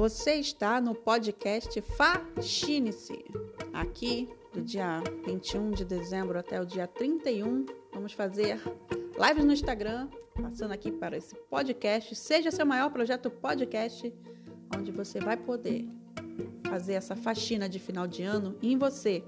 Você está no podcast Faxine-se. Aqui, do dia 21 de dezembro até o dia 31, vamos fazer lives no Instagram, passando aqui para esse podcast. Seja seu maior projeto podcast, onde você vai poder fazer essa faxina de final de ano em você.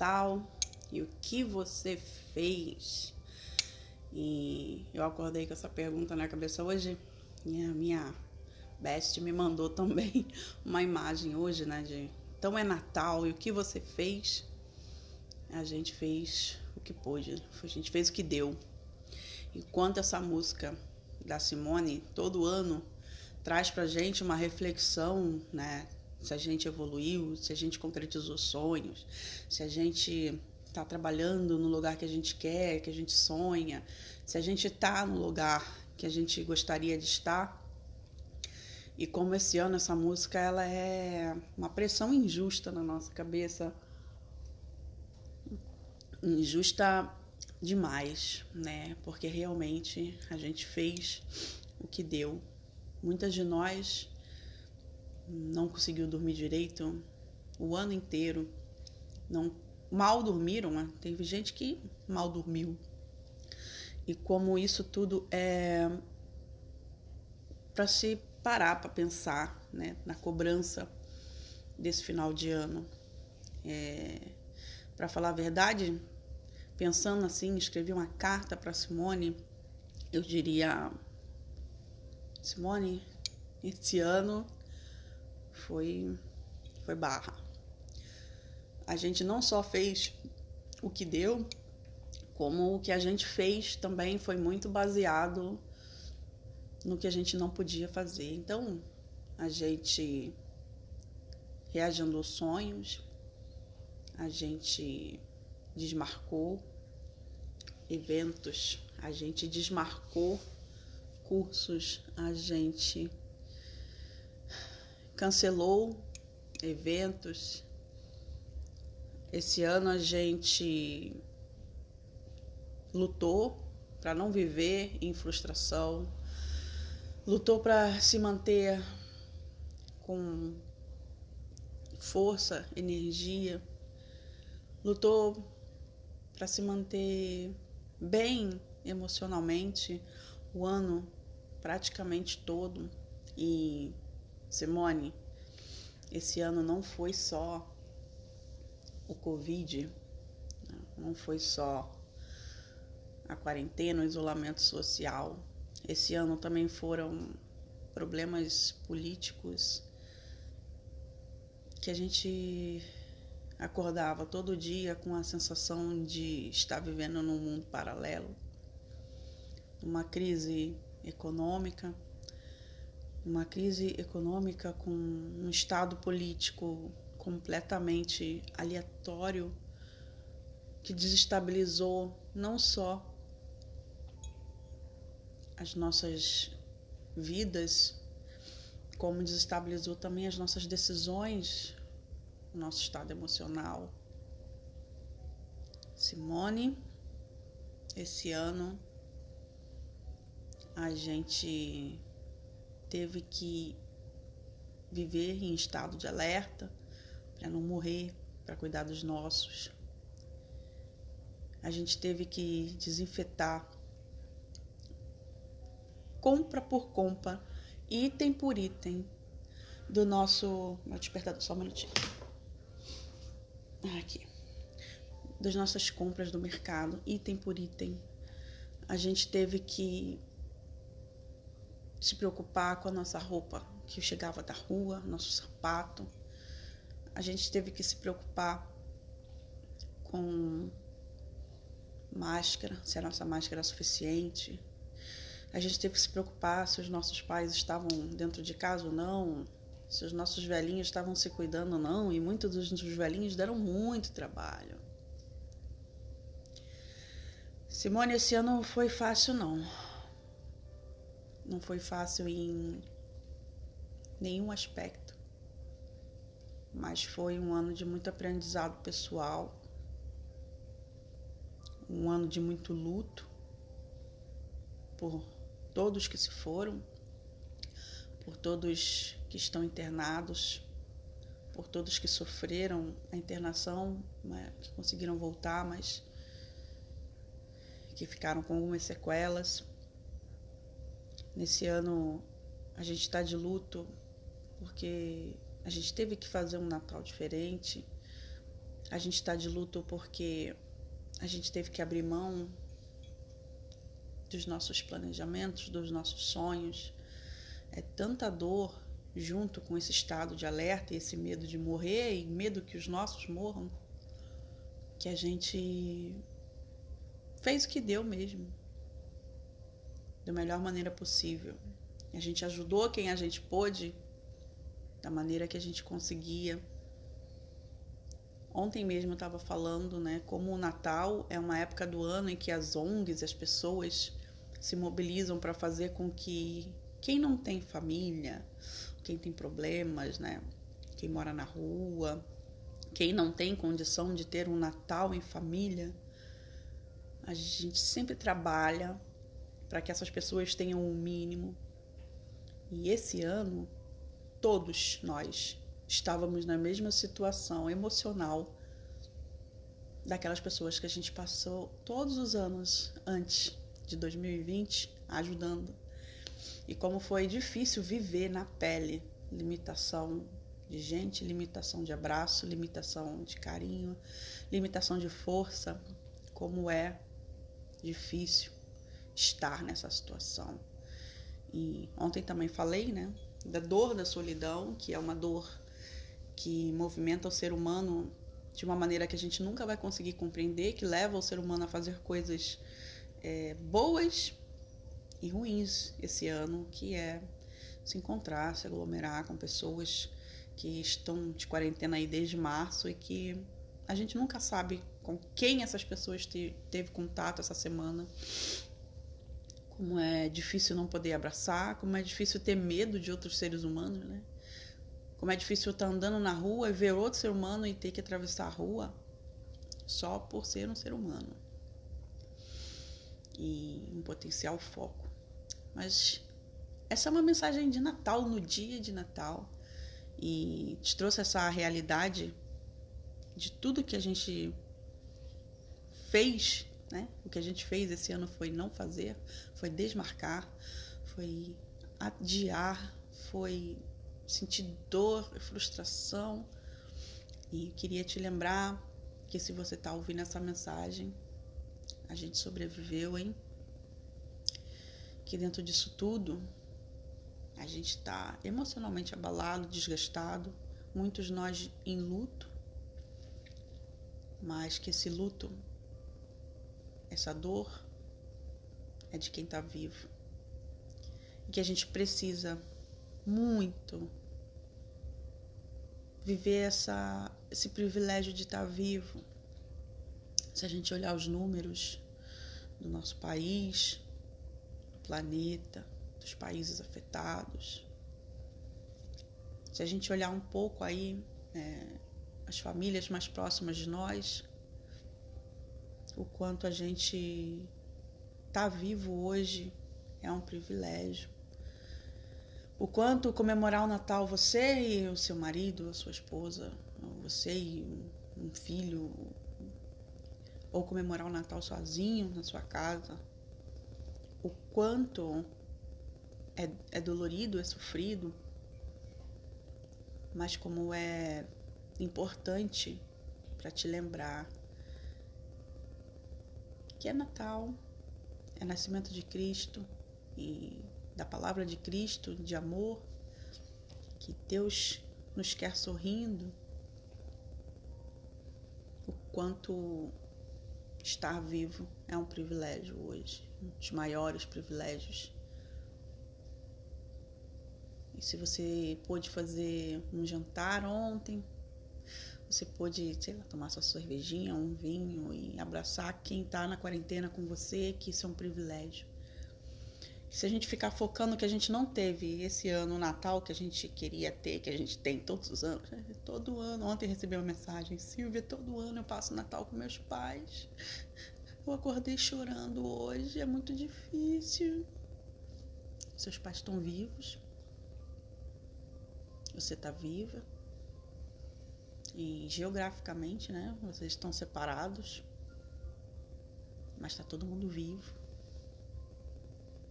Natal e o que você fez? E eu acordei com essa pergunta na cabeça hoje e a minha best me mandou também uma imagem hoje, né, de então é Natal e o que você fez? A gente fez o que pôde, a gente fez o que deu. Enquanto essa música da Simone todo ano traz pra gente uma reflexão, né? Se a gente evoluiu, se a gente concretizou sonhos, se a gente está trabalhando no lugar que a gente quer, que a gente sonha, se a gente está no lugar que a gente gostaria de estar, e como esse ano essa música ela é uma pressão injusta na nossa cabeça, injusta demais, né? Porque realmente a gente fez o que deu. Muitas de nós não conseguiu dormir direito o ano inteiro, não mal dormiram, né? teve gente que mal dormiu. E como isso tudo é para se parar para pensar né, na cobrança desse final de ano. É, para falar a verdade, pensando assim, escrevi uma carta para Simone, eu diria: Simone, esse ano foi, foi barra. A gente não só fez o que deu, como o que a gente fez também foi muito baseado no que a gente não podia fazer. Então, a gente reagindo sonhos, a gente desmarcou eventos, a gente desmarcou cursos, a gente cancelou eventos. Esse ano a gente lutou para não viver em frustração, lutou para se manter com força, energia, lutou para se manter bem emocionalmente o ano praticamente todo. E Simone, esse ano não foi só o Covid, não foi só a quarentena, o isolamento social, esse ano também foram problemas políticos que a gente acordava todo dia com a sensação de estar vivendo num mundo paralelo, uma crise econômica, uma crise econômica com um estado político completamente aleatório que desestabilizou não só as nossas vidas, como desestabilizou também as nossas decisões, o nosso estado emocional. Simone, esse ano a gente teve que viver em estado de alerta para não morrer, para cuidar dos nossos. A gente teve que desinfetar compra por compra, item por item do nosso. Meu despertador, só um minutinho. Aqui. Das nossas compras do mercado, item por item. A gente teve que se preocupar com a nossa roupa que chegava da rua, nosso sapato. A gente teve que se preocupar com máscara, se a nossa máscara era suficiente, a gente teve que se preocupar se os nossos pais estavam dentro de casa ou não, se os nossos velhinhos estavam se cuidando ou não, e muitos dos velhinhos deram muito trabalho. Simone, esse ano não foi fácil, não. Não foi fácil em nenhum aspecto. mas foi um ano de muito aprendizado pessoal, um ano de muito luto por todos que se foram, por todos que estão internados, por todos que sofreram a internação, né, que conseguiram voltar, mas que ficaram com algumas sequelas. Nesse ano a gente está de luto porque a gente teve que fazer um Natal diferente. A gente está de luto porque a gente teve que abrir mão dos nossos planejamentos, dos nossos sonhos. É tanta dor junto com esse estado de alerta e esse medo de morrer e medo que os nossos morram, que a gente fez o que deu mesmo, da melhor maneira possível. A gente ajudou quem a gente pôde, da maneira que a gente conseguia. Ontem mesmo eu estava falando, né, como o Natal é uma época do ano em que as ONGs, as pessoas se mobilizam para fazer com que quem não tem família, quem tem problemas, né? Quem mora na rua, quem não tem condição de ter um Natal em família, a gente sempre trabalha para que essas pessoas tenham o um mínimo. E esse ano, todos nós estávamos na mesma situação emocional daquelas pessoas que a gente passou todos os anos antes de 2020 ajudando e como foi difícil viver na pele limitação de gente, limitação de abraço, limitação de carinho, limitação de força, como é difícil estar nessa situação. E ontem também falei, né, da dor da solidão, que é uma dor que movimenta o ser humano de uma maneira que a gente nunca vai conseguir compreender, que leva o ser humano a fazer coisas é, boas e ruins esse ano, que é se encontrar, se aglomerar com pessoas que estão de quarentena aí desde março e que a gente nunca sabe com quem essas pessoas te, teve contato essa semana. Como é difícil não poder abraçar, como é difícil ter medo de outros seres humanos, né? Como é difícil estar andando na rua e ver outro ser humano e ter que atravessar a rua só por ser um ser humano. E um potencial foco. Mas essa é uma mensagem de Natal, no dia de Natal. E te trouxe essa realidade de tudo que a gente fez, né? O que a gente fez esse ano foi não fazer, foi desmarcar, foi adiar, foi sentir dor, frustração. E queria te lembrar que se você está ouvindo essa mensagem, a gente sobreviveu, hein? que dentro disso tudo a gente está emocionalmente abalado, desgastado, muitos nós em luto, mas que esse luto, essa dor, é de quem está vivo. E que a gente precisa muito viver essa, esse privilégio de estar tá vivo. Se a gente olhar os números do nosso país, planeta, dos países afetados. Se a gente olhar um pouco aí é, as famílias mais próximas de nós, o quanto a gente está vivo hoje é um privilégio. O quanto comemorar o Natal você e o seu marido, a sua esposa, você e um filho, ou comemorar o Natal sozinho na sua casa, o quanto é, é dolorido, é sofrido, mas como é importante para te lembrar que é Natal, é nascimento de Cristo e da palavra de Cristo, de amor, que Deus nos quer sorrindo, o quanto estar vivo é um privilégio hoje um dos maiores privilégios. E se você pôde fazer um jantar ontem, você pôde, sei lá, tomar sua cervejinha, um vinho e abraçar quem está na quarentena com você, que isso é um privilégio. Se a gente ficar focando que a gente não teve esse ano, o Natal que a gente queria ter, que a gente tem todos os anos, né? todo ano. Ontem recebi uma mensagem, Silvia, todo ano eu passo Natal com meus pais. Eu acordei chorando hoje, é muito difícil. Seus pais estão vivos. Você está viva. E geograficamente, né? Vocês estão separados. Mas está todo mundo vivo.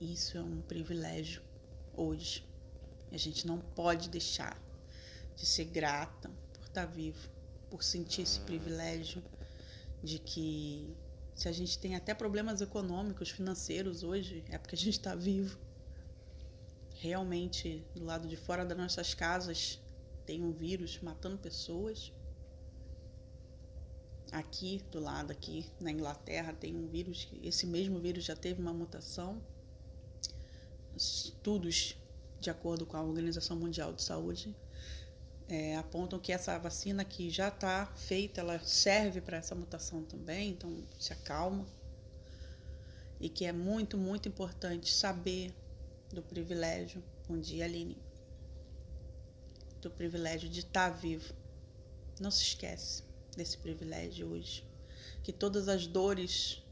Isso é um privilégio hoje. A gente não pode deixar de ser grata por estar vivo, por sentir esse privilégio de que se a gente tem até problemas econômicos, financeiros hoje, é porque a gente está vivo. Realmente, do lado de fora das nossas casas, tem um vírus matando pessoas. Aqui, do lado aqui, na Inglaterra, tem um vírus, esse mesmo vírus já teve uma mutação estudos de acordo com a Organização Mundial de Saúde é, apontam que essa vacina que já está feita, ela serve para essa mutação também, então se acalma. E que é muito, muito importante saber do privilégio, bom dia Aline, do privilégio de estar tá vivo. Não se esquece desse privilégio hoje. Que todas as dores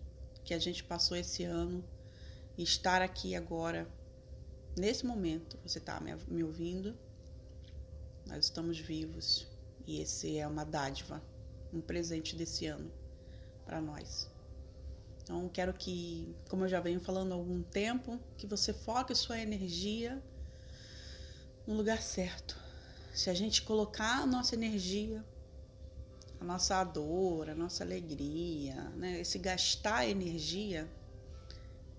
que a gente passou esse ano, estar aqui agora Nesse momento, você está me ouvindo, nós estamos vivos e esse é uma dádiva, um presente desse ano para nós. Então, quero que, como eu já venho falando há algum tempo, que você foque sua energia no lugar certo. Se a gente colocar a nossa energia, a nossa dor, a nossa alegria, né? esse gastar energia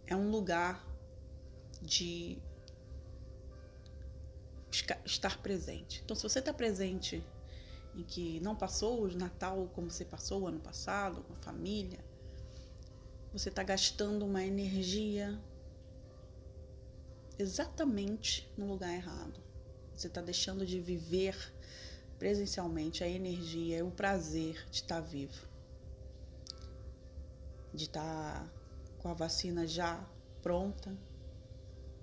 é um lugar de estar presente. Então, se você está presente em que não passou o Natal como você passou o ano passado, com a família, você está gastando uma energia exatamente no lugar errado. Você está deixando de viver presencialmente a energia, o prazer de estar tá vivo, de estar tá com a vacina já pronta,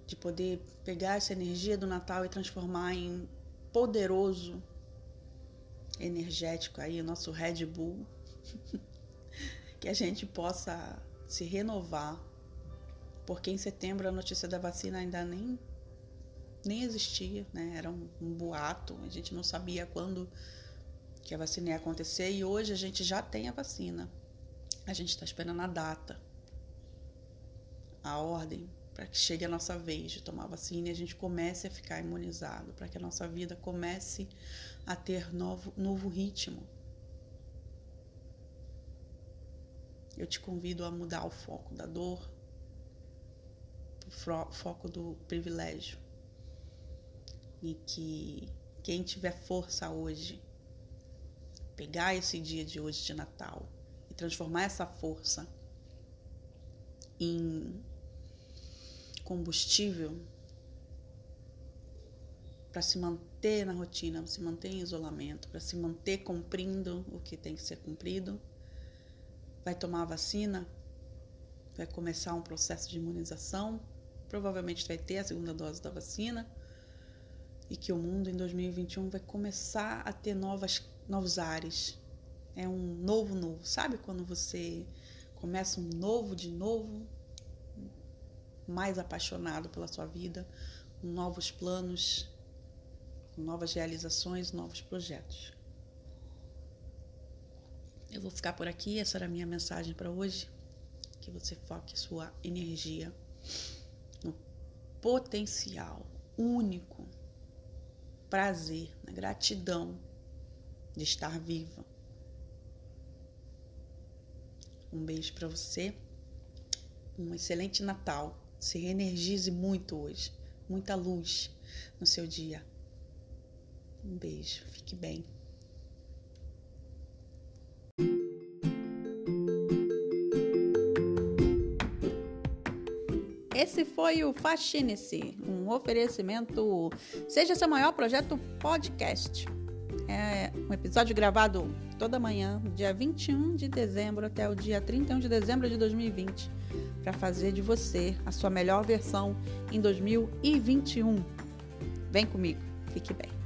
de poder pegar essa energia do Natal e transformar em poderoso energético aí, o nosso Red Bull, que a gente possa se renovar, porque em setembro a notícia da vacina ainda nem nem existia, né? Era um, um boato, a gente não sabia quando que a vacina ia acontecer e hoje a gente já tem a vacina. A gente está esperando a data, a ordem para que chegue a nossa vez de tomar vacina e a gente comece a ficar imunizado, para que a nossa vida comece a ter novo, novo ritmo. Eu te convido a mudar o foco da dor, o foco do privilégio. E que quem tiver força hoje, pegar esse dia de hoje de Natal e transformar essa força em combustível para se manter na rotina, se manter em isolamento, para se manter cumprindo o que tem que ser cumprido. Vai tomar a vacina, vai começar um processo de imunização, provavelmente vai ter a segunda dose da vacina e que o mundo em 2021 vai começar a ter novas, novos ares. É um novo novo. Sabe quando você começa um novo de novo? mais apaixonado pela sua vida, com novos planos, com novas realizações, novos projetos. Eu vou ficar por aqui, essa era a minha mensagem para hoje. Que você foque sua energia no potencial único, prazer, na gratidão de estar viva. Um beijo para você, um excelente Natal se reenergize muito hoje. Muita luz no seu dia. Um beijo. Fique bem. Esse foi o Fascine-se, um oferecimento Seja Seu Maior Projeto Podcast. É um episódio gravado toda manhã, dia 21 de dezembro até o dia 31 de dezembro de 2020 para fazer de você a sua melhor versão em 2021. Vem comigo, fique bem.